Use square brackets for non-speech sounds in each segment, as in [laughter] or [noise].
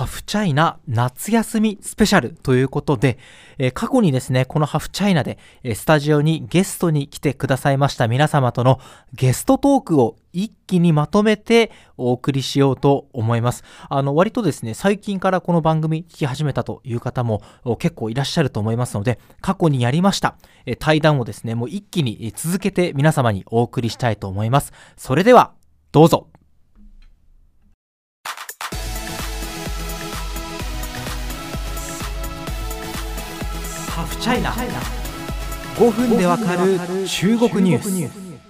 ハフチャイナ夏休みスペシャルということで、えー、過去にですね、このハフチャイナで、えー、スタジオにゲストに来てくださいました皆様とのゲストトークを一気にまとめてお送りしようと思います。あの、割とですね、最近からこの番組聞き始めたという方も結構いらっしゃると思いますので、過去にやりました、えー、対談をですね、もう一気に続けて皆様にお送りしたいと思います。それでは、どうぞ。ハフチャイナ5分でわかる中国ニュース。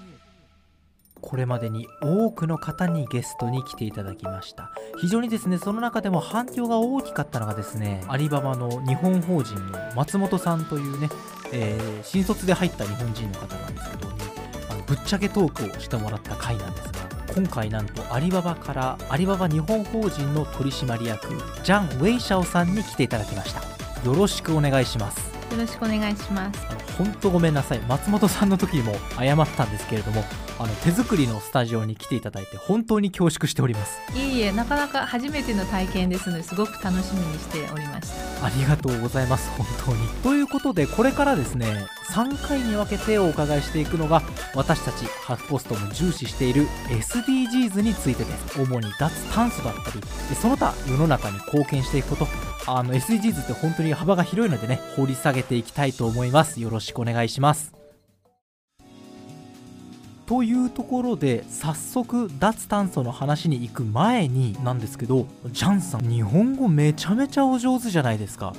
これまでに多くの方にゲストに来ていただきました。非常にですねその中でも反響が大きかったのがですねアリババの日本法人の松本さんというね、えー、新卒で入った日本人の方なんですけどねあのぶっちゃけトークをしてもらった回なんですが今回なんとアリババからアリババ日本法人の取締役ジャン・ウェイシャオさんに来ていただきました。よろしくお願いしますよろしくお願いします。本当ごめんなさい。松本さんの時にも謝ったんですけれどもあの手作りのスタジオに来ていただいて本当に恐縮しております。いえいえなかなか初めての体験ですのですごく楽しみにしておりました。ありがとうございます本当に。ということでこれからですね3回に分けてお伺いしていくのが私たちハフポストも重視している SDGs についてです。主に脱炭素だったりその他世の中に貢献していくことあの SDGs って本当に幅が広いのでね掘り下げていきたいと思います。よろしくお願いします。というところで早速脱炭素の話に行く前になんですけどジャンさん日本語めちゃめちゃお上手じゃないですか。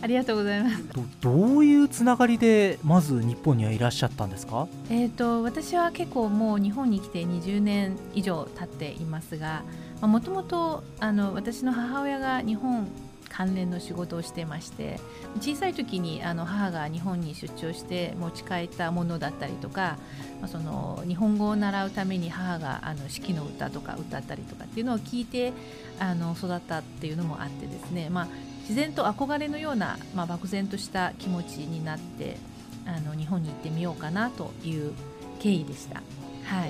ありがとうございます。どういうつながりでまず日本にはいらっしゃったんですか？えっ、と私は結構もう日本に来て20年以上経っていますがもともと私の母親が日本関連の仕事をしてまして小さい時にあの母が日本に出張して持ち帰ったものだったりとか、まあ、その日本語を習うために母があの四季の歌とか歌ったりとかっていうのを聞いてあの育ったっていうのもあってですね、まあ、自然と憧れのような、まあ、漠然とした気持ちになってあの日本に行ってみようかなという経緯でした。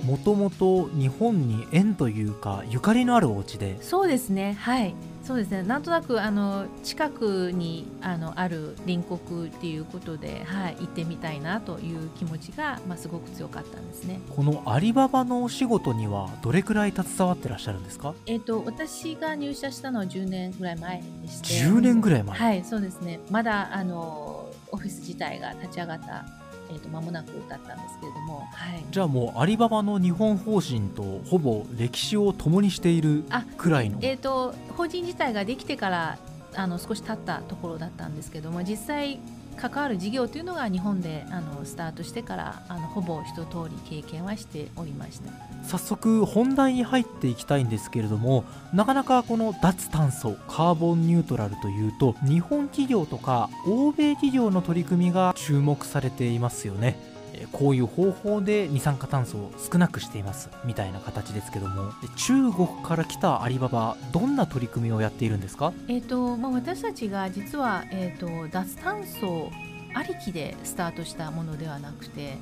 もともと日本に縁というかゆかりのあるお家で。そうですね。はいそうですね。なんとなくあの近くにあのある隣国っていうことで、はい、行ってみたいなという気持ちが、まあ、すごく強かったんですね。このアリババのお仕事にはどれくらい携わってらっしゃるんですか、えーと、私が入社したのは10年ぐらい前でして。10年ぐらい前。はいそうですね。まだあのオフィス自体が立ち上がったえーと、間もなくだったんですけれども、はい、じゃあもうアリババの日本法人とほぼ歴史を共にしているくらいの。えーと、法人自体ができてからあの少し経ったところだったんですけども実際関わる事業というのが日本であのスタートしてからあのほぼ一通り経験はしておりました。早速本題に入っていきたいんですけれどもなかなかこの脱炭素カーボンニュートラルというと日本企業とか欧米企業の取り組みが注目されていますよね。こういう方法で二酸化炭素を少なくしていますみたいな形ですけども中国から来たアリババどんな取り組みをやっているんですか、えーとまあ、私たちが実は、えーと、脱炭素ありきでスタートしたものではなくて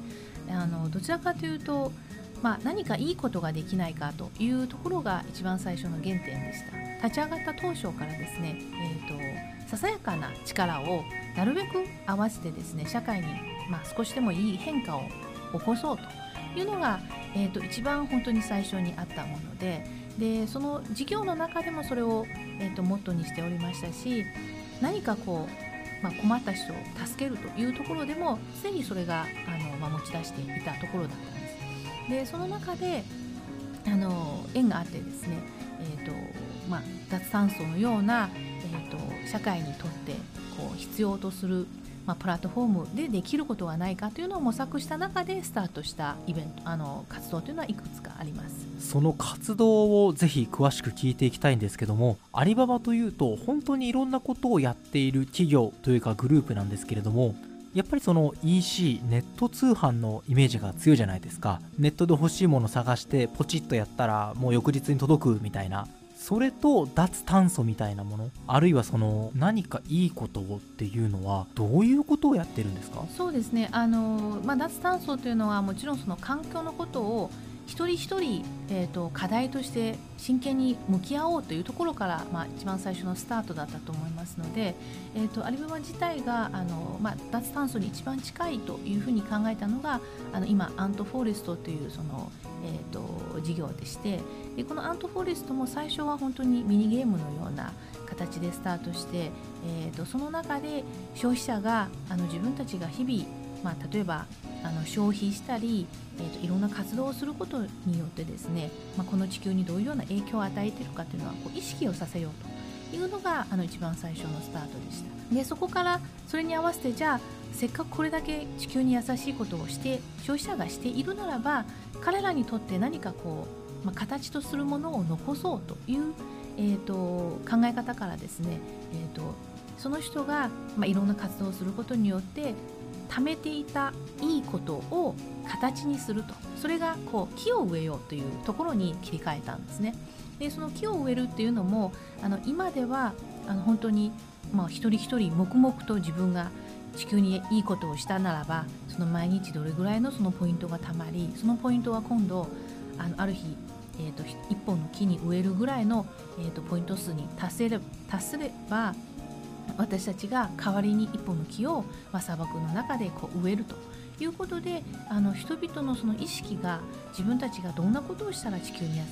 あのどちらかというと、まあ、何かいいことができないかというところが一番最初の原点でした立ち上がった当初からですね、えーとささやかな力をなるべく合わせてですね社会に、まあ、少しでもいい変化を起こそうというのが、えーと、一番本当に最初にあったものででその事業の中でもそれを、えーと、モットーにしておりましたし何かこう、まあ、困った人を助けるというところでもすでにそれがあの、まあ、持ち出していたところだったんです。でその中であの縁があってですね、えーとまあ、脱炭素のようなえーと、社会にとってこう必要とする、まあ、プラットフォームでできることはないかというのを模索した中でスタートしたイベントあの活動というのはいくつかあります。その活動をぜひ詳しく聞いていきたいんですけどもアリババというと本当にいろんなことをやっている企業というかグループなんですけれどもやっぱりその EC ネット通販のイメージが強いじゃないですか。ネットで欲しいもの探してポチッとやったらもう翌日に届くみたいな。それと脱炭素みたいなもの。あるいはその何かいいことをっていうのはどういうことをやってるんですか？そうですね。あの、まあ、脱炭素というのはもちろんその環境のことを一人一人、えーと、課題として真剣に向き合おうというところから、まあ、一番最初のスタートだったと思いますので、えーと、アリババ自体があの、まあ、脱炭素に一番近いというふうに考えたのがあの今アントフォレストというその、えーと、と事業でしてでこのアントフォレストも最初は本当にミニゲームのような形でスタートして、えー、とその中で消費者があの自分たちが日々、まあ、例えばあの消費したり、えーと、いろんな活動をすることによってですね、まあ、この地球にどういうような影響を与えているかというのはこう意識をさせようというのがあの一番最初のスタートでした。でそこからそれに合わせてじゃあせっかくこれだけ地球に優しいことをして消費者がしているならば彼らにとって何かこう、まあ、形とするものを残そうという、えーと、考え方からですね、えーとその人が、まあ、いろんな活動をすることによって貯めていたいいことを形にすると。それがこう木を植えようというところに切り替えたんですね。でその木を植えるっていうのもあの今ではあの本当に、まあ、一人一人黙々と自分が地球にいいことをしたならばその毎日どれぐらいのそのポイントがたまりそのポイントは今度あのある日、えーと、1本の木に植えるぐらいの、えーとポイント数に達せれ達すれば私たちが代わりに一本の木を、まあ、砂漠の中でこう植えるということであの人々のその意識が自分たちがどんなことをしたら地球に優し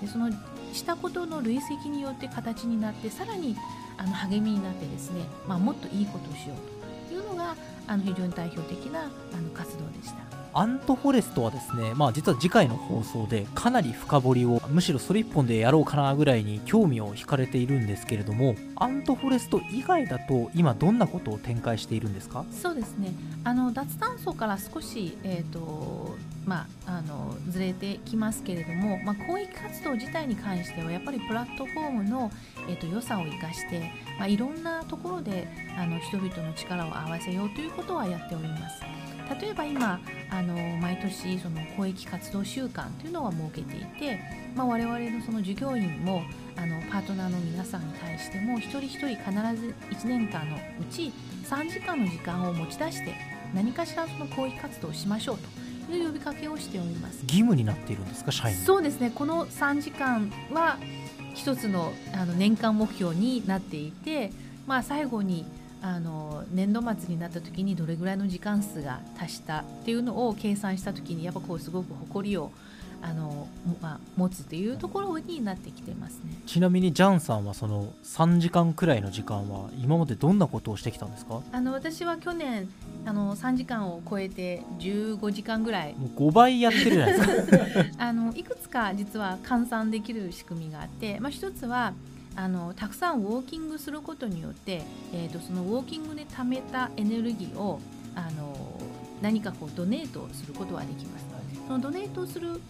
いでそのしたことの累積によって形になってさらにあの励みになってですね、まあ、もっといいことをしようというのがあの非常に代表的なあの活動でした。アントフォレストはですね、まあ実は次回の放送でかなり深掘りを、むしろそれ一本でやろうかなぐらいに興味を惹かれているんですけれども、アントフォレスト以外だと今どんなことを展開しているんですか？そうですね、あの脱炭素から少し、えーとまあ、あのずれてきますけれども、まあ、公益活動自体に関してはやっぱりプラットフォームの、えーと、良さを生かして、まあ、いろんなところであの人々の力を合わせようということはやっております。例えば今あの毎年その公益活動週間というのは設けていて、まあ、我々のその従業員もあのパートナーの皆さんに対しても一人一人必ず1年間のうち3時間の時間を持ち出して何かしらその公益活動をしましょうという呼びかけをしております。義務になっているんですか社員そうですね。この3時間は一つのあの年間目標になっていて、まあ、最後にあの年度末になった時にどれぐらいの時間数が達したっていうのを計算した時にやっぱこうすごく誇りをあの、まあ、持つっていうところになってきてますね。ちなみにジャンさんはその3時間くらいの時間は今までどんなことをしてきたんですか？あの私は去年あの3時間を超えて15時間ぐらい。もう5倍やってるじゃないですか。[laughs] あのいくつか実は換算できる仕組みがあって、まあ、一つはあのたくさんウォーキングすることによって、えーと、そのウォーキングで貯めたエネルギーをあの何かこうドネートすることができます。そのドネートする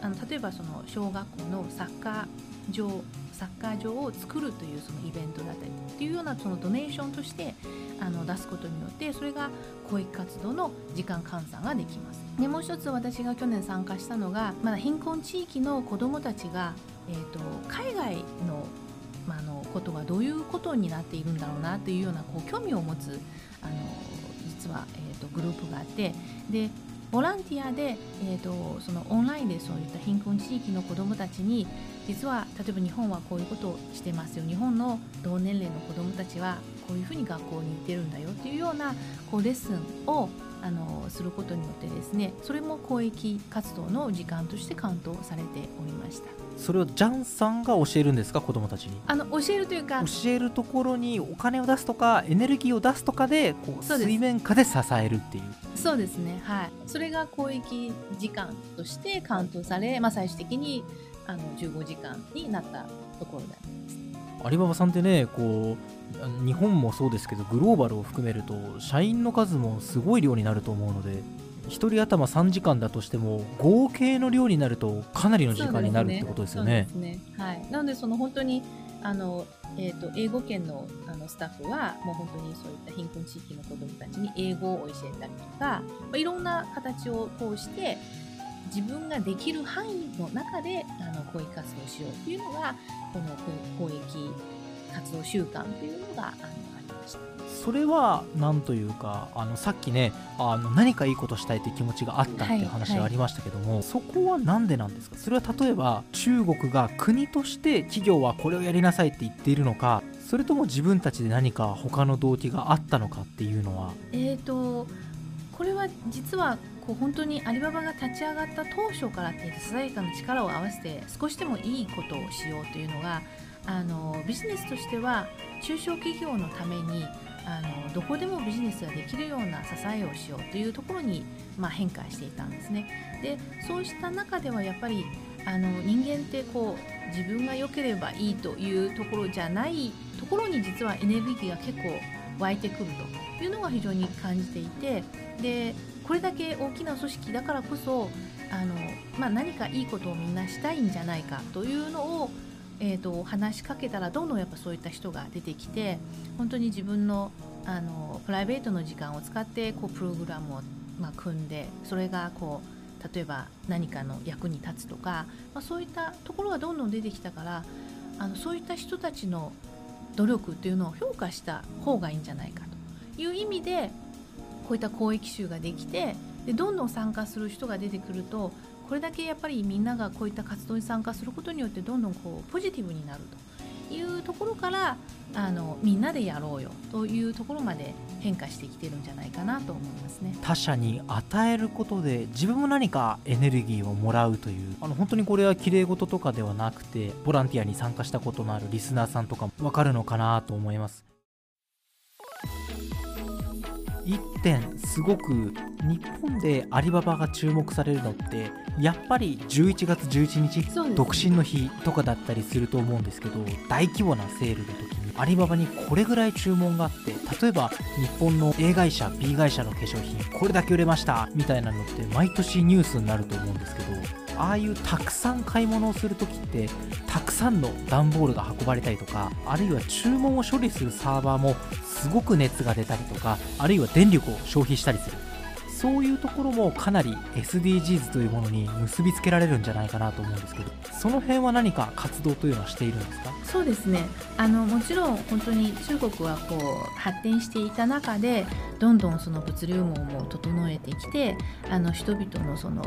あの例えばその小学校のサッカー場サッカー場を作るというそのイベントだったりっていうようなそのドネーションとしてあの出すことによってそれが公益活動の時間換算ができます。でもう一つ私が去年参加したのがまだ貧困地域の子どもたちが、えーと海外のまあ、あのことはどういうことになっているんだろうなというようなこう興味を持つあの実は、えーと、グループがあってでボランティアで、えーと、そのオンラインでそういった貧困地域の子どもたちに実は例えば日本はこういうことをしてますよ日本の同年齢の子どもたちはこういうふうに学校に行ってるんだよっていうようなこうレッスンをあのすることによってですねそれも公益活動の時間としてカウントされておりました。それをジャンさんが教えるんですか？子供たちに。あの教えるというか。教えるところにお金を出すとかエネルギーを出すとかでこう水面下で支えるっていう。そうですね。はい。それが公益時間としてカウントされ、まあ、最終的にあの15時間になったところであります。アリババさんってねこう日本もそうですけどグローバルを含めると社員の数もすごい量になると思うので1人頭3時間だとしても合計の量になるとかなりの時間になるってことですよね。ねはい、なのでその本当にあの、えーと、英語圏のあのスタッフはもう本当にそういった貧困地域の子どもたちに英語を教えたりとか、まあ、いろんな形を通して自分ができる範囲の中であの公益活動をしようというのがこの公益活動習慣というのがあの。それは何というかあのさっきねあの何かいいことしたいという気持ちがあったっていう話がありましたけども、はいはい、そこは何でなんですか？それは例えば中国が国として企業はこれをやりなさいって言っているのかそれとも自分たちで何か他の動機があったのかっていうのは？えーとこれは実はこう本当にアリババが立ち上がった当初からってささやかな力を合わせて少しでもいいことをしようというのがあのビジネスとしては中小企業のためにあのどこでもビジネスができるような支えをしようというところに、まあ、変化していたんですね。でそうした中ではやっぱりあの人間ってこう自分が良ければいいというところじゃないところに実はエネルギーが結構湧いてくるというのが非常に感じていてでこれだけ大きな組織だからこそあの、まあ、何かいいことをみんなしたいんじゃないかというのを、えーと、話しかけたらどんどんやっぱそういった人が出てきて本当に自分のあのプライベートの時間を使ってこうプログラムを、まあ、組んでそれがこう例えば何かの役に立つとか、まあ、そういったところがどんどん出てきたからあのそういった人たちの努力っていうのを評価した方がいいんじゃないかと。いう意味でこういった公益集ができてでどんどん参加する人が出てくるとこれだけやっぱりみんながこういった活動に参加することによってどんどんこうポジティブになるというところからあのみんなでやろうよというところまで変化してきてるんじゃないかなと思いますね。他者に与えることで自分も何かエネルギーをもらうというあの本当にこれは綺麗事とかではなくてボランティアに参加したことのあるリスナーさんとかも分かるのかなと思います。1点すごく日本でアリババが注目されるのってやっぱり11月11日、独身の日とかだったりすると思うんですけど大規模なセールの時にアリババにこれぐらい注文があって例えば日本の A 会社 B 会社の化粧品これだけ売れましたみたいなのって毎年ニュースになると思うんですけどああいうたくさん買い物をする時ってたくさんの段ボールが運ばれたりとかあるいは注文を処理するサーバーもすごく熱が出たりとかあるいは電力を消費したりする。そういうところもかなり SDGs というものに結びつけられるんじゃないかなと思うんですけどその辺は何か活動というのはしているんですか？そうですね。あのもちろん本当に中国はこう発展していた中でどんどんその物流網も整えてきてあの人々のその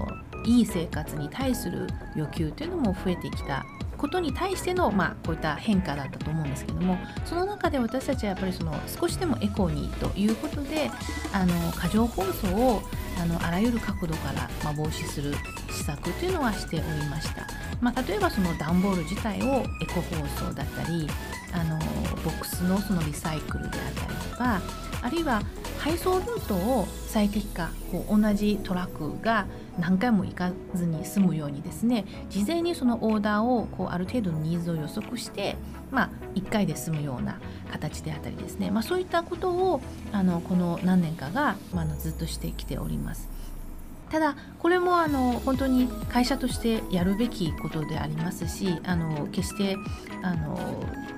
いい生活に対する欲求というのも増えてきたことに対しての、まあ、こういった変化だったと思うんですけどもその中で私たちはやっぱりその少しでもエコにということであの過剰包装をあのあらゆる角度から、まあ、防止する施策というのはしておりました、まあ、例えばその段ボール自体をエコ包装だったりあのボックスのそのリサイクルであったりとかあるいは配送ルートを最適化こう同じトラックが何回も行かずに済むようにですね事前にそのオーダーをこうある程度のニーズを予測して、まあ、1回で済むような形であったりですね、まあ、そういったことをあのこの何年かが、まあ、ずっとしてきております。ただこれもあの本当に会社としてやるべきことでありますしあの決してあの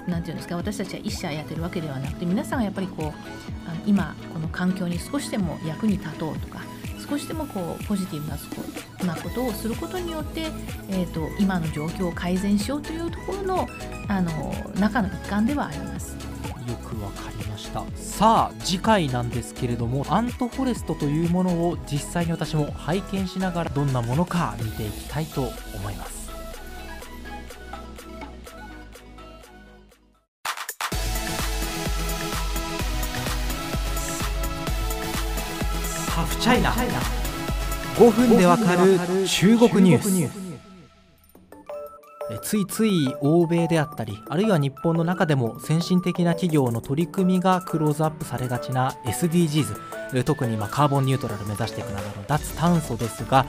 なていうんですか私たちは一社やってるわけではなくて皆さんがやっぱりこうあの今この環境に少しでも役に立とうとか少しでもこうポジティブなことをすることによって、えーと、今の状況を改善しようというところのあの中の一環ではあります。よくわかりましたさあ次回なんですけれどもアントフォレストというものを実際に私も拝見しながらどんなものか見ていきたいと思いますハフチャイナ5分でわかる中国ニュース。ついつい欧米であったりあるいは日本の中でも先進的な企業の取り組みがクローズアップされがちな SDGs 特にまカーボンニュートラル目指していくなどの脱炭素ですが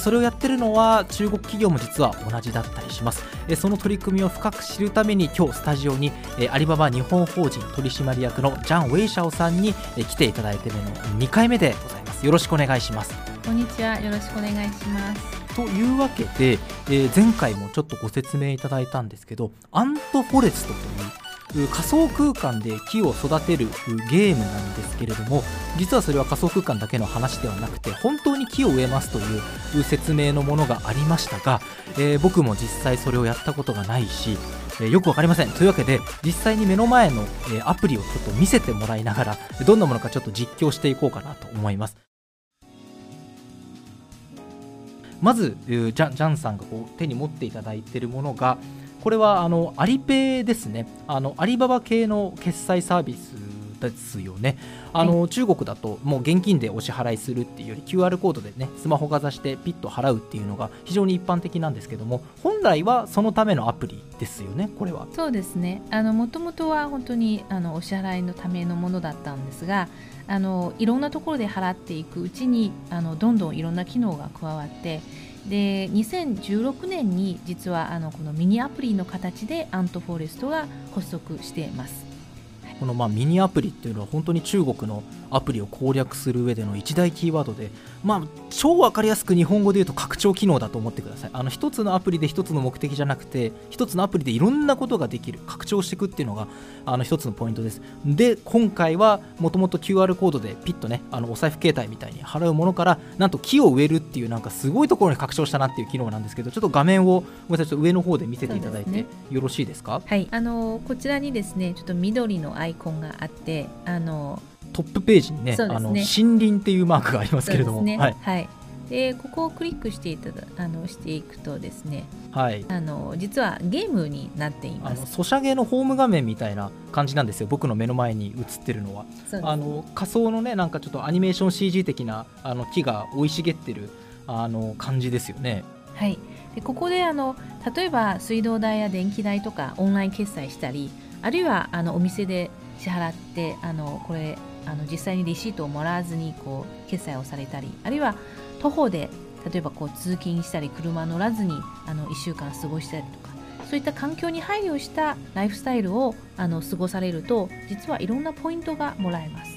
それをやってるのは中国企業も実は同じだったりします。その取り組みを深く知るために今日スタジオにアリババ日本法人取締役のジャン・ウェイシャオさんに来ていただいているの2回目でございます。よろしくお願いします。こんにちは。よろしくお願いします。というわけで、えー、前回もちょっとご説明いただいたんですけどアントフォレストという仮想空間で木を育てるゲームなんですけれども実はそれは仮想空間だけの話ではなくて本当に木を植えますという説明のものがありましたが、えー、僕も実際それをやったことがないし、え、よく分かりません。というわけで実際に目の前の、え、アプリをちょっと見せてもらいながらどんなものかちょっと実況していこうかなと思います。まずジャジャンさんがこう手に持っていただいているものがこれはあのアリペイですね。あのアリババ系の決済サービスですよね。あの、はい、中国だともう現金でお支払いするっていうより QR コードでねスマホかざしてピッと払うっていうのが非常に一般的なんですけども本来はそのためのアプリですよねこれは。そうですね。もともとは本当にあのお支払いのためのものだったんですがあのいろんなところで払っていくうちにあのどんどんいろんな機能が加わってで2016年に実はあのこのミニアプリの形でアントフォレストが発足していますこのまあミニアプリっていうのは本当に中国のアプリを攻略する上での一大キーワードで、まあ、超分かりやすく日本語で言うと拡張機能だと思ってください。あの一つのアプリで一つの目的じゃなくて一つのアプリでいろんなことができる拡張していくっていうのがあの一つのポイントです。で今回はもともと QR コードでピッとねあのお財布携帯みたいに払うものからなんと木を植えるっていうなんかすごいところに拡張したなっていう機能なんですけどちょっと画面をごめんなさい上の方で見せていただいてよろしいですか？はい。あのこちらにですねちょっと緑のアイコンがあってあのトップページにね、ね、あの森林っていうマークがありますけれども、ね、はい、はい、でここをクリックしていただあのしていくとですね、はい、あの実はゲームになっています。ソシャゲのホーム画面みたいな感じなんですよ。僕の目の前に映ってるのは、ね、あの仮想のねなんかちょっとアニメーション CG 的なあの木が生い茂ってるあの感じですよね。はい。でここであの例えば水道代や電気代とかオンライン決済したりあるいはあのお店で支払ってあのこれあの実際にレシートをもらわずにこう決済をされたりあるいは徒歩で例えばこう通勤したり車乗らずにあの1週間過ごしたりとかそういった環境に配慮したライフスタイルをあの過ごされると実はいろんなポイントがもらえます。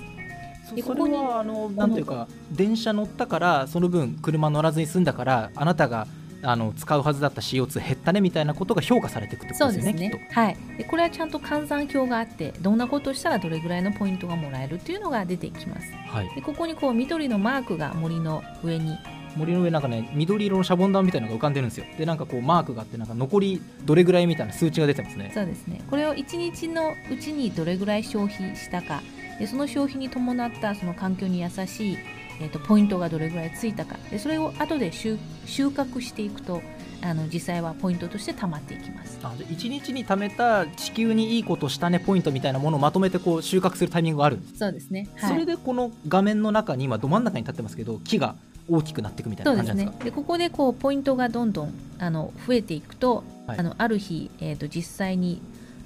それはあのなんていうか電車乗ったからその分車乗らずに済んだからあなたがあの使うはずだった CO2 減ったねみたいなことが評価されていくってことですよね。ね。はい、でこれはちゃんと換算表があってどんなことをしたらどれぐらいのポイントがもらえるっていうのが出てきます。はい、でここにこう緑のマークが森の上に。森の上なんかね緑色のシャボン玉みたいなのが浮かんでるんですよ。でなんかこうマークがあってなんか残りどれぐらいみたいな数値が出てますね。そうですね。これを1日のうちにどれぐらい消費したか。でその消費に伴ったその環境に優しい、えーと、とポイントがどれぐらいついたか。でそれを後で収穫していくとあの実際はポイントとして貯まっていきます。あ1日に貯めた地球にいいことしたねポイントみたいなものをまとめてこう収穫するタイミングがある。んですそうですね、はい、それでこの画面の中に今ど真ん中に立ってますけど木が大きくなっていくみたいな感じなんですか？で、ね、ここでこうポイントがどんどんあの増えていくと、はい、あのある日、えーと、実際に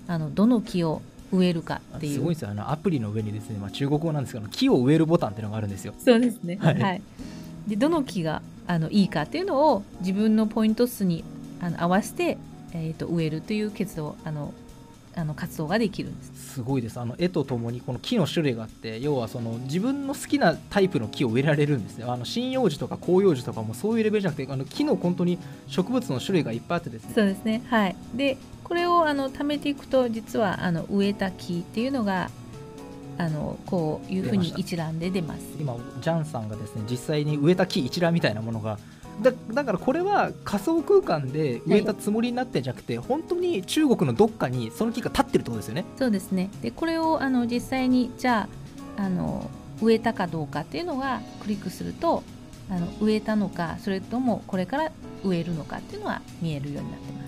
あのどの木を植えるかっていう。すごいですよ。あのアプリの上にですね、まあ、中国語なんですけど木を植えるボタンっていうのがあるんですよ。そうですね。はい、はい、でどの木があのいいかっていうのを自分のポイント数にあの合わせて、えーと、植えるという活動あのあの活動ができるんです。すごいです。あの絵とともにこの木の種類があって要はその自分の好きなタイプの木を植えられるんですよあの針葉樹とか広葉樹とかもそういうレベルじゃなくてあの木の本当に植物の種類がいっぱいあってですね。そうですね。はい。でこれをあの貯めていくと実はあの植えた木っていうのがあのこういうふうに一覧で出ます今ジャンさんがですね実際に植えた木一覧みたいなものがだだからこれは仮想空間で植えたつもりになってんじゃなくて、はい、本当に中国のどっかにその木が立ってるってことですよね。そうですねでこれをあの実際にじゃああの植えたかどうかっていうのがクリックするとあの植えたのかそれともこれから植えるのかっていうのは見えるようになってます。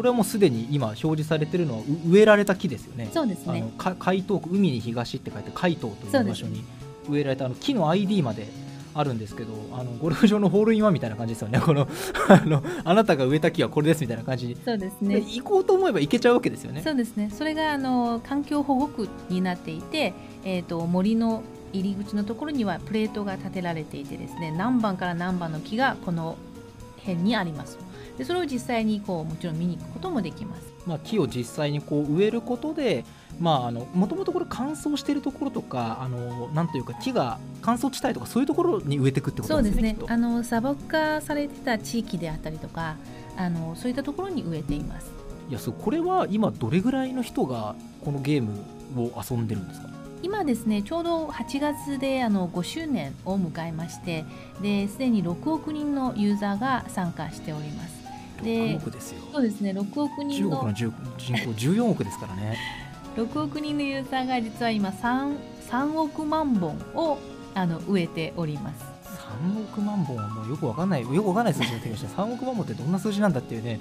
これはもうすでに今表示されてるのは植えられた木ですよね。そうですね。あの海東区海に東って書いて海東という場所に植えられたあの木の ID まであるんですけどあのゴルフ場のホールインワンみたいな感じですよね。[laughs] このあのあなたが植えた木はこれですみたいな感じ。そうですね。行こうと思えば行けちゃうわけですよね。そうですね。それがあの環境保護区になっていて、えーと、森の入り口のところにはプレートが立てられていてですね何番から何番の木がこの辺にありますでそれを実際にこうもちろん見に行くこともできます、まあ、木を実際にこう植えることでまあ、あのもともとこれ乾燥しているところとかあのなんというか木が乾燥地帯とかそういうところに植えていくってことですね。そうですねあの砂漠化されてた地域であったりとかあのそういったところに植えています。いやそうこれは今どれぐらいの人がこのゲームを遊んでるんですか？今ですねちょうど8月であの5周年を迎えましてですでに6億人のユーザーが参加しておりますで6億ですよ。そうですね6億人中国のの人人口14億ですからね。[laughs] 6億人のユーザーが実は今 3, 3億万本をあの植えております。3億万本はもうよくわかんないよくわかんない数字が出てきました。3億万本ってどんな数字なんだっていうね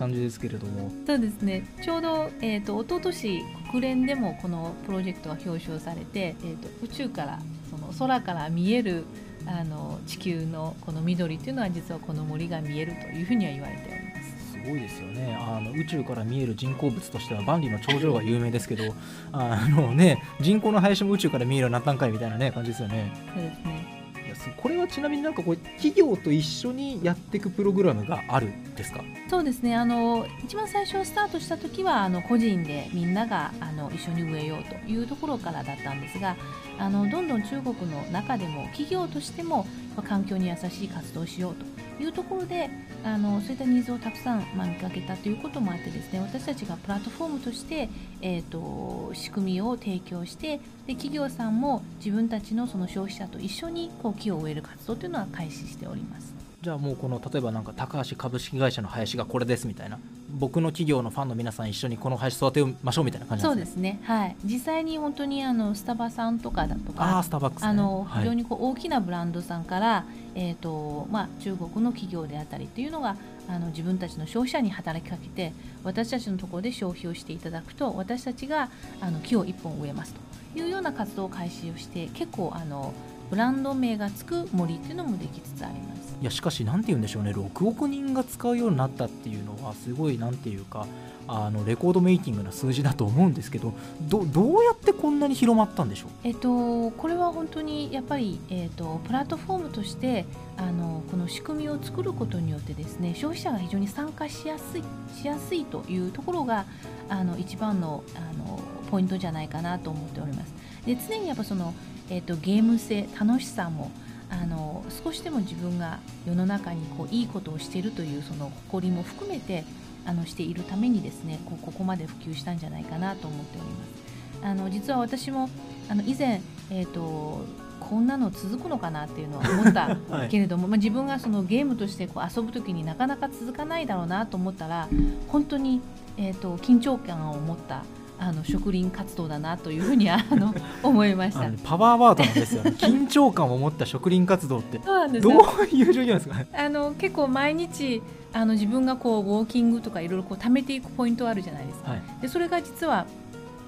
感じですけれども。そうですね。ちょうど、えー、と一昨年国連でもこのプロジェクトが表彰されて、えー、と宇宙からその空から見えるあの地球のこの緑っていうのは実はこの森が見えるというふうには言われております。すごいですよね。あの宇宙から見える人工物としては万里の長城が有名ですけどあのね人口の林も宇宙から見えるようになったんかいみたいなね感じですよね。そうですねですこれはちなみになんかこう企業と一緒にやっていくプログラムがあるんですか？そうですね。あの一番最初スタートした時はあの個人でみんながあの一緒に植えようというところからだったんですがあのどんどん中国の中でも企業としてもまあ環境に優しい活動をしようというところであのそういったニーズをたくさん、まあ、見かけたということもあってですね私たちがプラットフォームとして、えー、と仕組みを提供してで企業さんも自分たちのその消費者と一緒にこう木を植える活動というのは開始しております。じゃあもうこの例えばなんか高橋株式会社の林がこれですみたいな僕の企業のファンの皆さん一緒にこの林育てましょうみたいな感じなですね。そうんですね、はい、実際に本当にあのスタバさんとかだとああかスターバックス、ね、あのはい。非常にこう大きなブランドさんから、えーとまあ、中国の企業であったりっていうのがあの自分たちの消費者に働きかけて私たちのところで消費をしていただくと私たちがあの木を1本植えますというような活動を開始をして結構あのブランド名がつく森っていうのもできつつあります。いやしかしなんて言うんでしょうね6億人が使うようになったっていうのはすごいなんていうかあのレコードメイキングな数字だと思うんですけどどどうやってこんなに広まったんでしょう？えっと、これは本当にやっぱり、えっと、プラットフォームとしてあのこの仕組みを作ることによってですね消費者が非常に参加しやすいしやすいというところがあの一番のあのポイントじゃないかなと思っております。で常にやっぱその、えっと、ゲーム性楽しさもあの少しでも自分が世の中にこういいことをしているというその誇りも含めてあのしているためにですねこうここまで普及したんじゃないかなと思っております。あの実は私もあの以前、えー、とこんなの続くのかなっていうのは思った [laughs] はいけれども、まあ、自分がそのゲームとしてこう遊ぶ時になかなか続かないだろうなと思ったら本当に、えー、と緊張感を持ったあの植林活動だなというふうにあの [laughs] 思いました。あの。パワーワードなんですよね。[laughs] 緊張感を持った植林活動ってどうよ。いう状況ですか？ねあの結構毎日あの自分がこうウォーキングとかいろいろこう貯めていくポイントあるじゃないですか。はい。でそれが実は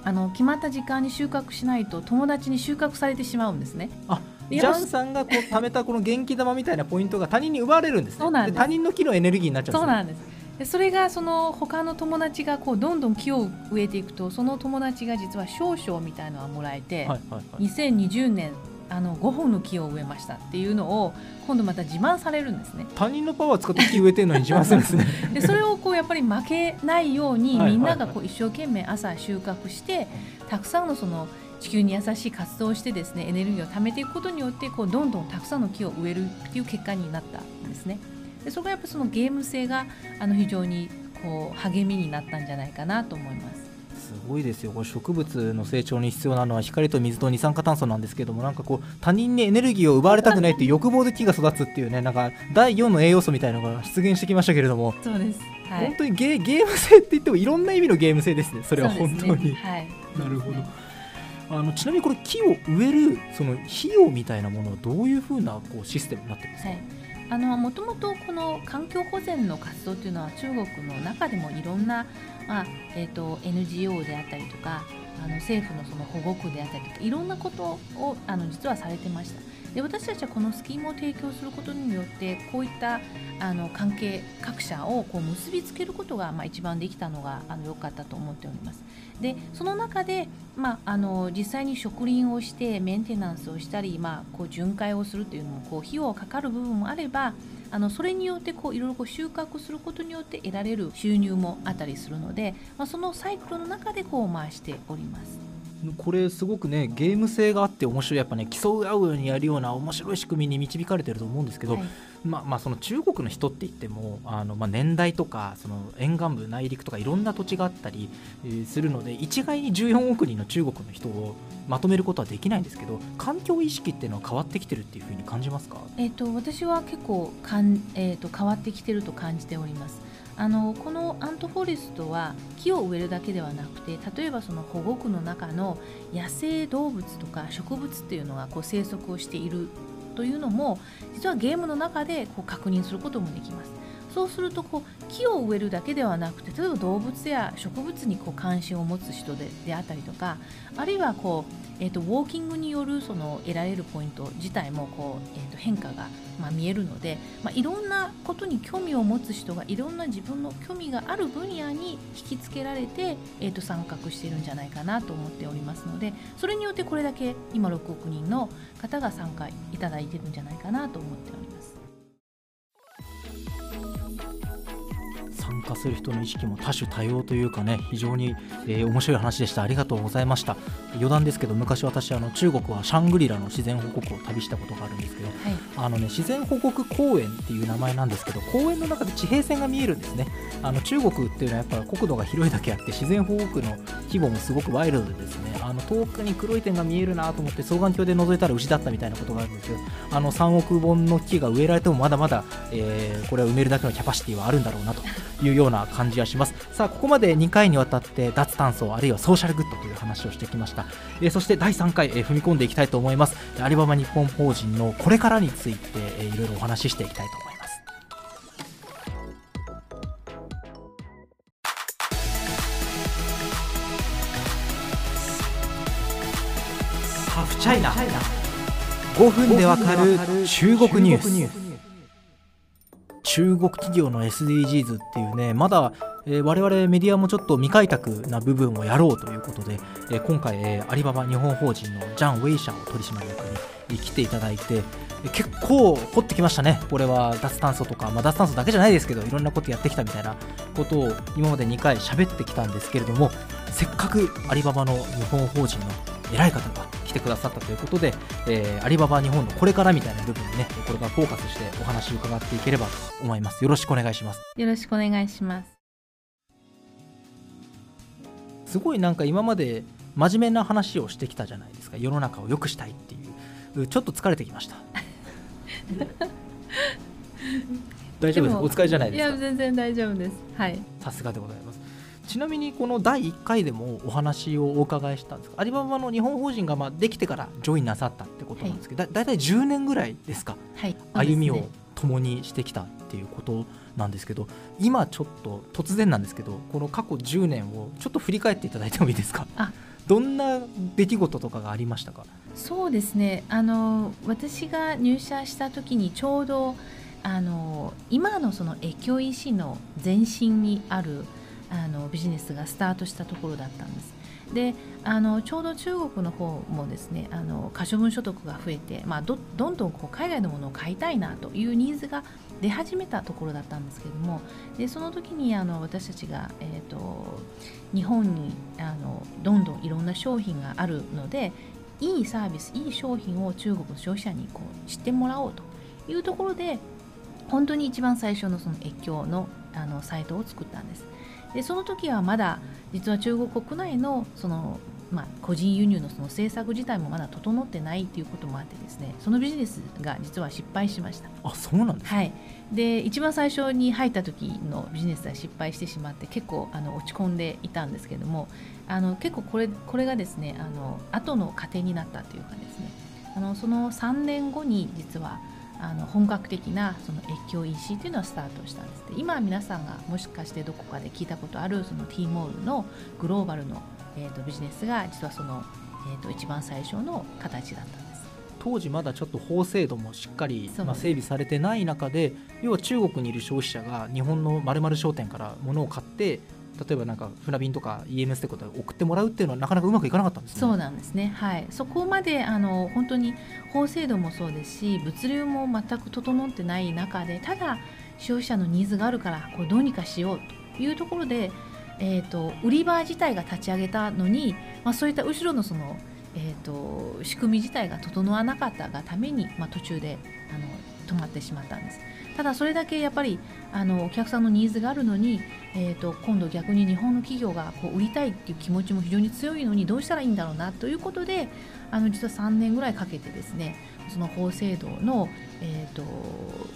あの決まった時間に収穫しないと友達に収穫されてしまうんですね。あでジャンさんがこう貯めたこの元気玉みたいなポイントが他人に奪われるんですね。そうなんです。他人の木のエネルギーになっちゃうんですね。そうなんですでそれがその他の友達がこうどんどん木を植えていくとその友達が実は少々みたいのがもらえて、はいはいはい2020年あの5本の木を植えましたっていうのを今度また自慢されるんですね。他人のパワーを使って木植えてるのに自慢するんですね [laughs] でそれをこうやっぱり負けないようにはいみんながこう一生懸命朝収穫してたくさんのその地球に優しい活動をしてですねエネルギーを貯めていくことによってこうどんどんたくさんの木を植えるっていう結果になったんですね。でそこがやっぱそのゲーム性があの非常にこう励みになったんじゃないかなと思います。すごいですよ。これ植物の成長に必要なのは光と水と二酸化炭素なんですけどもなんかこう他人にエネルギーを奪われたくないっていう欲望で木が育つっていうねなんか第4の栄養素みたいなのが出現してきましたけれども、そうです。は本当にゲーゲーム性って言ってもいろんな意味のゲーム性ですねそれは本当に、ねはい。なるほど。あのちなみにこれ木を植えるその費用みたいなものはどういうふうなこうシステムになってるんですか、はい、あのもともとこの環境保全の活動というのは中国の中でもいろんな、まあえー、と NGO であったりとかあの政府のその保護区であったりとかいろんなことをあの実はされてました。で私たちはこのスキームを提供することによってこういったあの関係各社をこう結びつけることが、まあ、一番できたのがあの良かったと思っております。でその中で、まあ、あの実際に植林をしてメンテナンスをしたり、まあ、こう巡回をするというのもこう費用がかかる部分もあればあのそれによってこういろいろこう収穫することによって得られる収入もあったりするので、まあ、そのサイクルの中でこう回しております。これすごくねゲーム性があって面白いやっぱね競う合うようにやるような面白い仕組みに導かれてると思うんですけど、はいまあまあその中国の人って言ってもあのまあ年代とかその沿岸部内陸とかいろんな土地があったりえーするので一概に14億人の中国の人をまとめることはできないんですけど環境意識っていうのは変わってきてるっていうふうに感じますか？えー、と私は結構かん、えー、と変わってきてると感じております。あのこのアントフォレストは木を植えるだけではなくて例えばその保護区の中の野生動物とか植物っていうのがこう生息をしているというのも実はゲームの中でこう確認することもできます。そうするとこう木を植えるだけではなくて例えば動物や植物にこう関心を持つ人でであったりとかあるいはこう、えー、とウォーキングによるその得られるポイント自体もこう、えー、と変化が、まあ、見えるので、まあ、いろんなことに興味を持つ人がいろんな自分の興味がある分野に引きつけられて、えー、と参画してるんじゃないかなと思っておりますのでそれによってこれだけ今6億人の方が参加いただいてるんじゃないかなと思っております。参加する人の意識も多種多様というかね非常に、えー面白い話でした。ありがとうございました。余談ですけど昔私あの中国はシャングリラの自然保護区を旅したことがあるんですけどはい。あのね自然保護区公園っていう名前なんですけど公園の中で地平線が見えるんですね。あの中国っていうのはやっぱ国土が広いだけあって自然保護区の規模もすごくワイルドでですねあの遠くに黒い点が見えるなと思って双眼鏡で覗いたら牛だったみたいなことがあるんですけどあの3億本の木が植えられてもまだまだ、えーこれは埋めるだけのキャパシティはあるんだろうなというような感じがします。さあここまで2回にわたって脱炭素あるいはソーシャルグッドという話をしてきました、えーそして第3回、えー踏み込んでいきたいと思います。アリババ日本法人のこれからについて、えーいろいろお話ししていきたいと思います。ハフチャイナ。5分でわかる中国ニュース中国企業の SDGs っていうねまだ、えー我々メディアもちょっと未開拓な部分をやろうということで、え今回、えアリババ日本法人のジャン・ウェイシャを取締役に来ていただいて結構掘ってきましたね。これは脱炭素とか、まあ、脱炭素だけじゃないですけどいろんなことやってきたみたいなことを今まで2回喋ってきたんですけれどもせっかくアリババの日本法人の偉い方が来てくださったということで、えーアリババ日本のこれからみたいな部分にねこれからフォーカスしてお話を伺っていければと思います。よろしくお願いします。よろしくお願いします。すごいなんか今まで真面目な話をしてきたじゃないですか。世の中を良くしたいっていう。ちょっと疲れてきました。[laughs] 大丈夫です？もお疲れじゃないいですか？や全然大丈夫です。はい。さすがでございますちなみにこの第1回でもお話をお伺いしたんですがアリババの日本法人がまあできてからジョインなさったってことなんですけど、だだいたい10年ぐらいですか？はい。歩みを共にしてきたっていうことなんですけど今ちょっと突然なんですけどこの過去10年をちょっと振り返っていただいてもいいですか？あ。どんな出来事とかがありましたか？そうですね。あの私が入社した時にちょうどあの今のその越境 EC の前身にあるあのビジネスがスタートしたところだったんです。であのちょうど中国の方もですねあの可処分所得が増えて、まあ、どどんどんこう海外のものを買いたいなというニーズが出始めたところだったんですけどもでその時にあの私たちが、えー、と日本にあのどんどんいろんな商品があるのでいいサービスいい商品を中国の消費者にこう知ってもらおうというところで本当に一番最初のその越境のあのサイトを作ったんですでその時はまだ実は中国国内のその、まあ、個人輸入のその政策自体もまだ整ってないっていうこともあってですねそのビジネスが実は失敗しました。あそうなんですか、はい、で一番最初に入った時のビジネスは失敗してしまって結構あの落ち込んでいたんですけどもあの結構これこれがですねあの後の糧になったというかですね。あのその3年後に実はあの本格的なその越境 EC というのはスタートしたんですで今皆さんがもしかしてどこかで聞いたことあるその T モールのグローバルの、えー、とビジネスが実はその、えー、と一番最初の形だったんです。当時まだちょっと法制度もしっかり、まあ、整備されてない中で要は中国にいる消費者が日本の〇〇商店から物を買って例えばなんか船便とか EMS ってことで送ってもらうっていうのはなかなかうまくいかなかったんですね。そうなんですね、はい、そこまであの本当に法制度もそうですし物流も全く整ってない中でただ消費者のニーズがあるからこれどうにかしようというところでえーと、売り場自体が立ち上げたのに、まあ、そういった後ろのその、えーと、仕組み自体が整わなかったがために、まあ、途中であの止まってしまったんです。ただそれだけやっぱりあのお客さんのニーズがあるのに、えーと、今度逆に日本の企業がこう売りたいっていう気持ちも非常に強いのにどうしたらいいんだろうなということであの実は3年ぐらいかけてですねその法制度の、えーと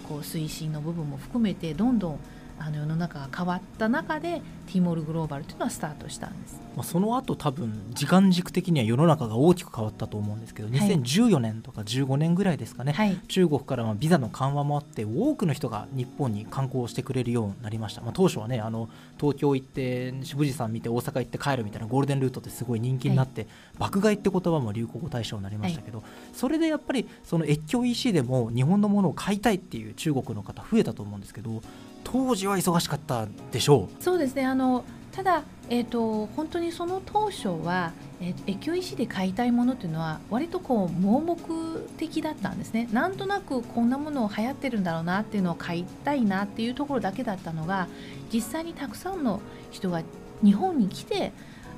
こう推進の部分も含めてどんどんあの世の中が変わった中でティモールグローバルというのはスタートしたんです、まあ、その後多分時間軸的には世の中が大きく変わったと思うんですけど、はい、2014年とか15年ぐらいですかね、はい、中国からまあビザの緩和もあって多くの人が日本に観光してくれるようになりました、まあ、当初はねあの東京行って富士山見て大阪行って帰るみたいなゴールデンルートってすごい人気になって、はい、爆買いって言葉も流行語大賞になりましたけど、それでやっぱりその越境 EC でも日本のものを買いたいっていう中国の方増えたと思うんですけど当時は忙しかったでしょう。そうですね。あのただ、えーと、本当にその当初は、えー、越境石で買いたいものというのは割とこう盲目的だったんですね。なんとなくこんなものを流行ってるんだろうなっていうのを買いたいなっていうところだけだったのが実際にたくさんの人が日本に来て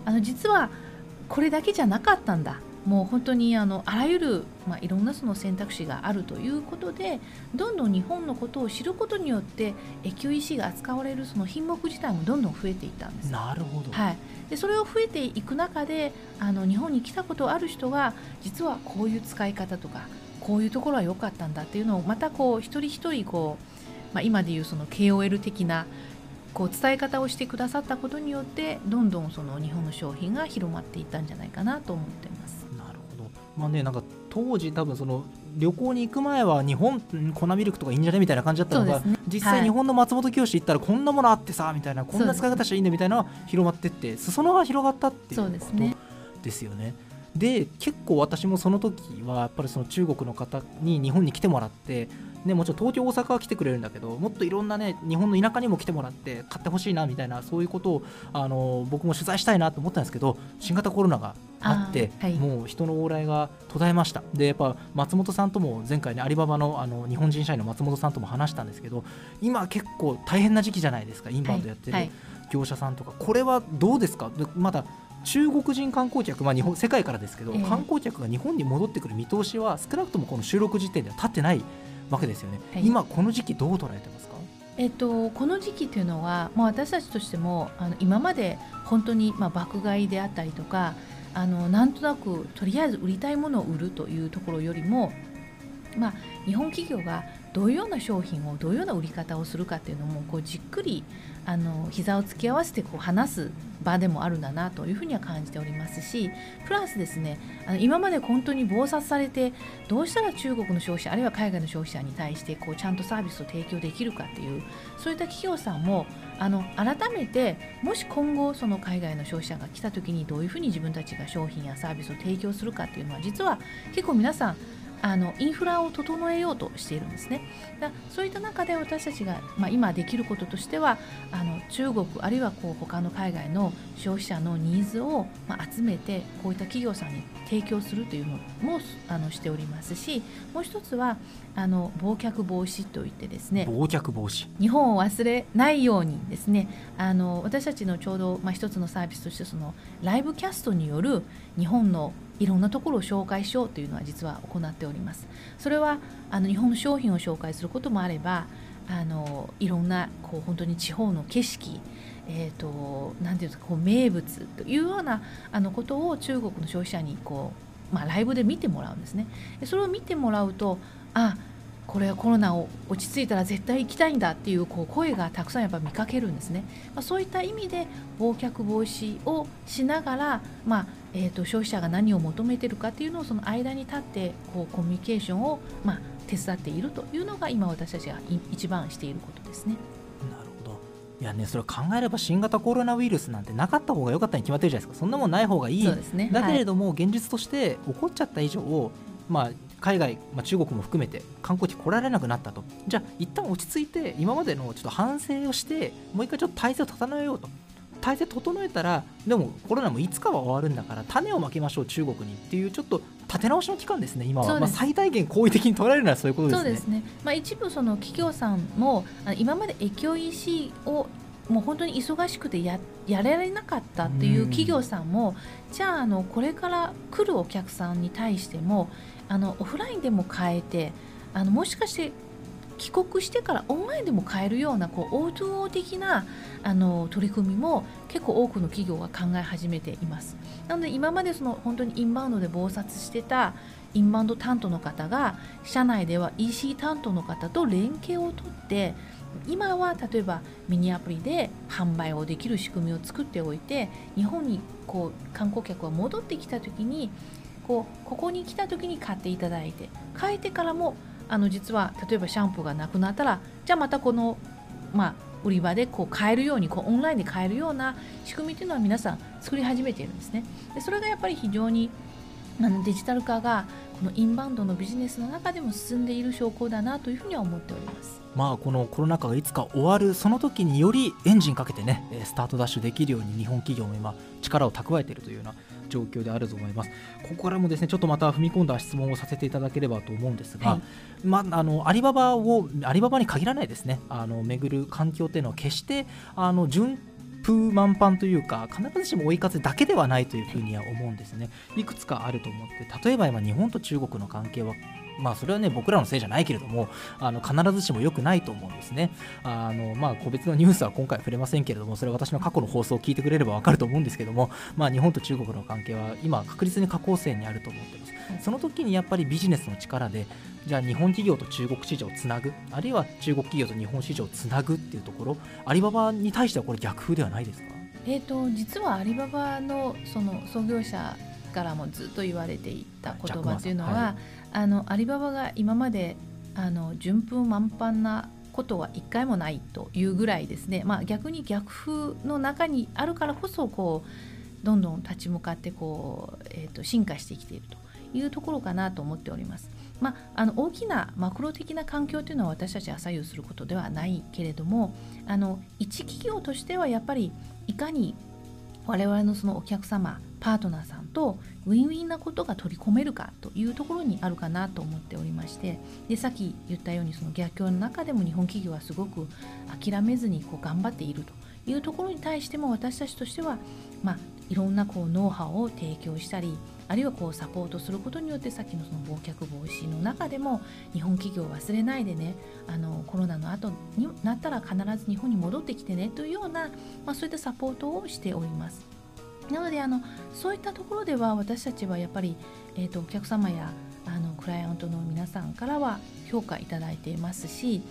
あの実はこれだけじゃなかったんだ。もう本当にあのあらゆる、まあ、いろんなその選択肢があるということでどんどん日本のことを知ることによって越境 EC が扱われるその品目自体もどんどん増えていったんです。なるほど、はい、でそれを増えていく中であの日本に来たことある人が実はこういう使い方とかこういうところは良かったんだっていうのをまたこう一人一人こう、まあ、今でいうその KOL 的なこう伝え方をしてくださったことによってどんどんその日本の商品が広まっていったんじゃないかなと思ってます。まあね、なんか当時多分その旅行に行く前は日本粉ミルクとかいいんじゃねみたいな感じだったのが、ね、実際日本の松本清行ったらこんなものあってさみたいなこんな使い方していいんだみたいな広まってって裾野が広がったっていうことですよね。で結構私もその時はやっぱりその中国の方に日本に来てもらってね、もちろん東京、大阪は来てくれるんだけどもっといろんなね日本の田舎にも来てもらって買ってほしいなみたいなそういうことをあの僕も取材したいなと思ったんですけど新型コロナがあって、はい、もう人の往来が途絶えました。でやっぱ松本さんとも前回ねアリババのあの日本人社員の松本さんとも話したんですけど今結構大変な時期じゃないですかインバウンドやってる業者さんとか、これはどうですか？まだ中国人観光客、まあ、日本世界からですけど、えー、観光客が日本に戻ってくる見通しは少なくともこの収録時点では立ってないわけですよね、はい、今この時期どう捉えてますか？えっと、この時期というのは、まあ、私たちとしてもあの今まで本当に、まあ、爆買いであったりとかあのなんとなくとりあえず売りたいものを売るというところよりも、まあ、日本企業がどういうような商品をどういうような売り方をするかっていうのもこうじっくりあの膝を突き合わせてこう話す場でもあるんだなというふうには感じておりますしプラスですねあの今まで本当に忙殺されてどうしたら中国の消費者あるいは海外の消費者に対してこうちゃんとサービスを提供できるかっていうそういった企業さんもあの改めてもし今後その海外の消費者が来た時にどういうふうに自分たちが商品やサービスを提供するかっていうのは実は結構皆さんあのインフラを整えようとしているんですね。だそういった中で私たちが、まあ、今できることとしてはあの中国あるいはこう他の海外の消費者のニーズを、まあ、集めてこういった企業さんに提供するというのもあのしておりますしもう一つはあの忘却防止といってですね忘却防止日本を忘れないようにですねあの私たちのちょうど、まあ、一つのサービスとしてそのライブキャストによる日本のいろんなところを紹介しようというのは実は行っております。それはあの日本の商品を紹介することもあればあのいろんなこう本当に地方の景色えーと、なんていうんですかこう名物というようなあのことを中国の消費者にこう、まあ、ライブで見てもらうんですね。それを見てもらうとあこれはコロナを落ち着いたら絶対行きたいんだっていうこう声がたくさんやっぱ見かけるんですね。まあ、そういった意味で忘却防止をしながら、まあえーと、消費者が何を求めてるかっていうのをその間に立ってこうコミュニケーションを、まあ、手伝っているというのが今私たちが一番していることですね。なるほど。いやねそれ考えれば新型コロナウイルスなんてなかった方が良かったに決まってるじゃないですか。そんなもんない方がいい、ね、だけれども、現実として起こっちゃった以上まあ海外、まあ、中国も含めて観光地来られなくなったと。じゃあ一旦落ち着いて今までのちょっと反省をしてもう一回ちょっと体制を整えようと体制整えたらでもコロナもいつかは終わるんだから種をまきましょう中国にっていうちょっと立て直しの期間ですね今は、まあ、最大限好意的に捉えるのはそういうことですね。そうですね。まあ、一部その企業さんも今まで越境 EC をもう本当に忙しくてややられなかったっていう企業さんも、じゃああのこれから来るお客さんに対してもあのオフラインでも変えてあのもしかして帰国してからオンラインでも買えるようなこう O2O 的なあの取り組みも結構多くの企業が考え始めています。なので今までその本当にインバウンドで忙殺してたインバウンド担当の方が社内では EC 担当の方と連携をとって今は例えばミニアプリで販売をできる仕組みを作っておいて日本にこう観光客が戻ってきた時にこうここに来た時に買っていただいて買えてからもあの実は例えばシャンプーがなくなったらじゃあまたこの、まあ、売り場でこう買えるようにこうオンラインで買えるような仕組みというのは皆さん作り始めているんですね。でそれがやっぱり非常にあのデジタル化がこのインバウンドのビジネスの中でも進んでいる証拠だなというふうには思っております。まあこのコロナ禍がいつか終わるその時によりエンジンかけてねスタートダッシュできるように日本企業も今力を蓄えているというような状況であると思います。ここからもですねちょっとまた踏み込んだ質問をさせていただければと思うんですが、はい、まあ、あのアリババをアリババに限らないですねあの巡る環境というのは決してあの順風満帆というか必ずしも追い風だけではないというふうには思うんですね。いくつかあると思って例えば今日本と中国の関係はまあそれはね僕らのせいじゃないけれどもあの必ずしも良くないと思うんですね。あのまあ個別のニュースは今回触れませんけれどもそれは私の過去の放送を聞いてくれれば分かると思うんですけどもまあ日本と中国の関係は今確実に下降線にあると思ってます。その時にやっぱりビジネスの力でじゃあ日本企業と中国市場をつなぐあるいは中国企業と日本市場をつなぐっていうところアリババに対してはこれ逆風ではないですか？えーと、実はアリババのその創業者からもずっと言われていた言葉というのは、はい、あのアリババが今まであの順風満帆なことは一回もないというぐらいですね、まあ、逆に逆風の中にあるからこそこうどんどん立ち向かってこう、えーと進化してきているというところかなと思っております。まあ、あの大きなマクロ的な環境というのは私たちは左右することではないけれどもあの一企業としてはやっぱりいかに我々のそのお客様パートナーさんとウィンウィンなことが取り込めるかというところにあるかなと思っておりましてでさっき言ったようにその逆境の中でも日本企業はすごく諦めずにこう頑張っているというところに対しても私たちとしては、まあ、いろんなこうノウハウを提供したりあるいはこうサポートすることによってさっきのその忘却防止の中でも日本企業を忘れないでねあのコロナの後になったら必ず日本に戻ってきてねというような、まあ、そういったサポートをしております。なのであのそういったところでは私たちはやっぱり、えーと、お客様やあのクライアントの皆さんからは評価いただいていますし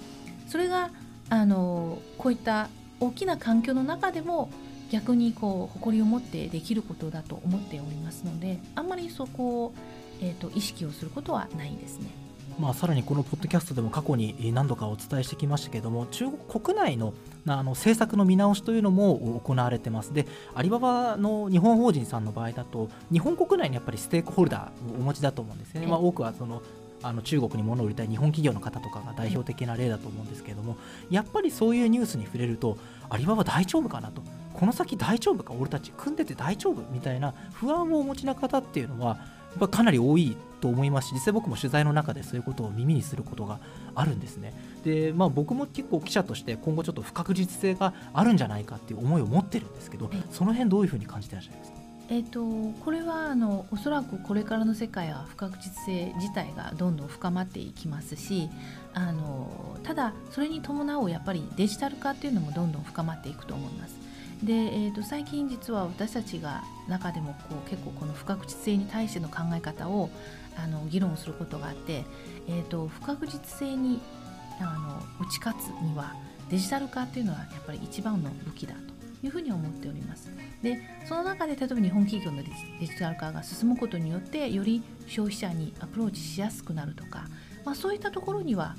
それがあのこういった大きな環境の中でも逆にこう誇りを持ってできることだと思っておりますのであんまりそこを、えーと、意識をすることはないですね。まあ、さらにこのポッドキャストでも過去に何度かお伝えしてきましたけれども中国国内のあの政策の見直しというのも行われてます。でアリババの日本法人さんの場合だと日本国内にやっぱりステークホルダーをお持ちだと思うんですね、まあ、多くはそのあの中国に物を売りたい日本企業の方とかが代表的な例だと思うんですけれどもやっぱりそういうニュースに触れるとアリババ大丈夫かなと。この先大丈夫か？俺たち組んでて大丈夫？みたいな不安をお持ちな方っていうのはやっぱかなり多いと思いますし実際僕も取材の中でそういうことを耳にすることがあるんですね。でまあ僕も結構記者として今後ちょっと不確実性があるんじゃないかっていう思いを持ってるんですけどその辺どういうふうに感じてらっしゃいますか？えーと、これはあのおそらくこれからの世界は不確実性自体がどんどん深まっていきますしあのただそれに伴うやっぱりデジタル化っていうのもどんどん深まっていくと思います。で、えーと、最近実は私たちが中でもこう結構この不確実性に対しての考え方をあの議論することがあって、えーと、不確実性にあの打ち勝つにはデジタル化っていうのはやっぱり一番の武器だというふうに思っております。でその中で例えば日本企業のデジタル化が進むことによってより消費者にアプローチしやすくなるとか、まあ、そういったところには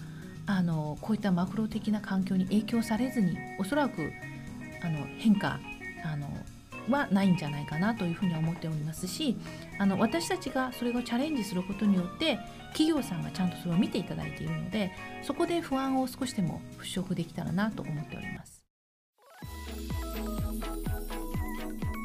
あのこういったマクロ的な環境に影響されずにおそらくあの変化あのはないんじゃないかなというふうに思っておりますしあの私たちがそれをチャレンジすることによって企業さんがちゃんとそれを見ていただいているのでそこで不安を少しでも払拭できたらなと思っております。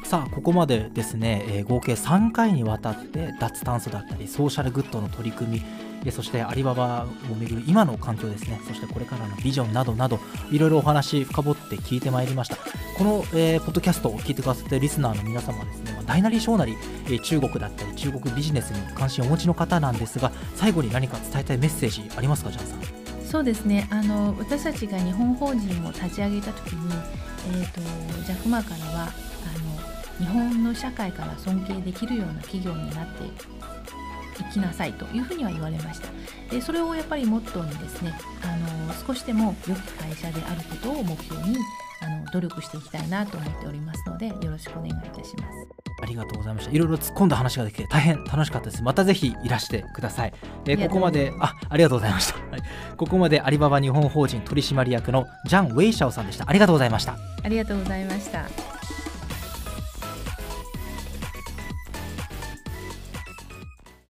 さあここまでですね、えー合計3回にわたって脱炭素だったりソーシャルグッドの取り組みえーそしてアリババをめぐる今の環境ですね。そしてこれからのビジョンなどなどいろいろお話深掘って聞いてまいりました。この、えーポッドキャストを聞いてくださっているリスナーの皆様はですねま大なり小なり、えー中国だったり中国ビジネスに関心をお持ちの方なんですが最後に何か伝えたいメッセージありますかジャンさん？そうですね。あの私たちが日本法人を立ち上げた時に、えー、とジャクマからはあの日本の社会から尊敬できるような企業になっていきなさいというふうには言われましたでそれをやっぱりモットーにですねあの少しでも良き会社であることを目標にあの努力していきたいなと思っておりますのでよろしくお願いいたしますありがとうございました。いろいろ突っ込んだ話ができて大変楽しかったです。またぜひいらしてください。えここまで、あ、ありがとうございました。はいここまでアリババ日本法人取締役のジャン・ウェイシャオさんでした。ありがとうございました。ありがとうございました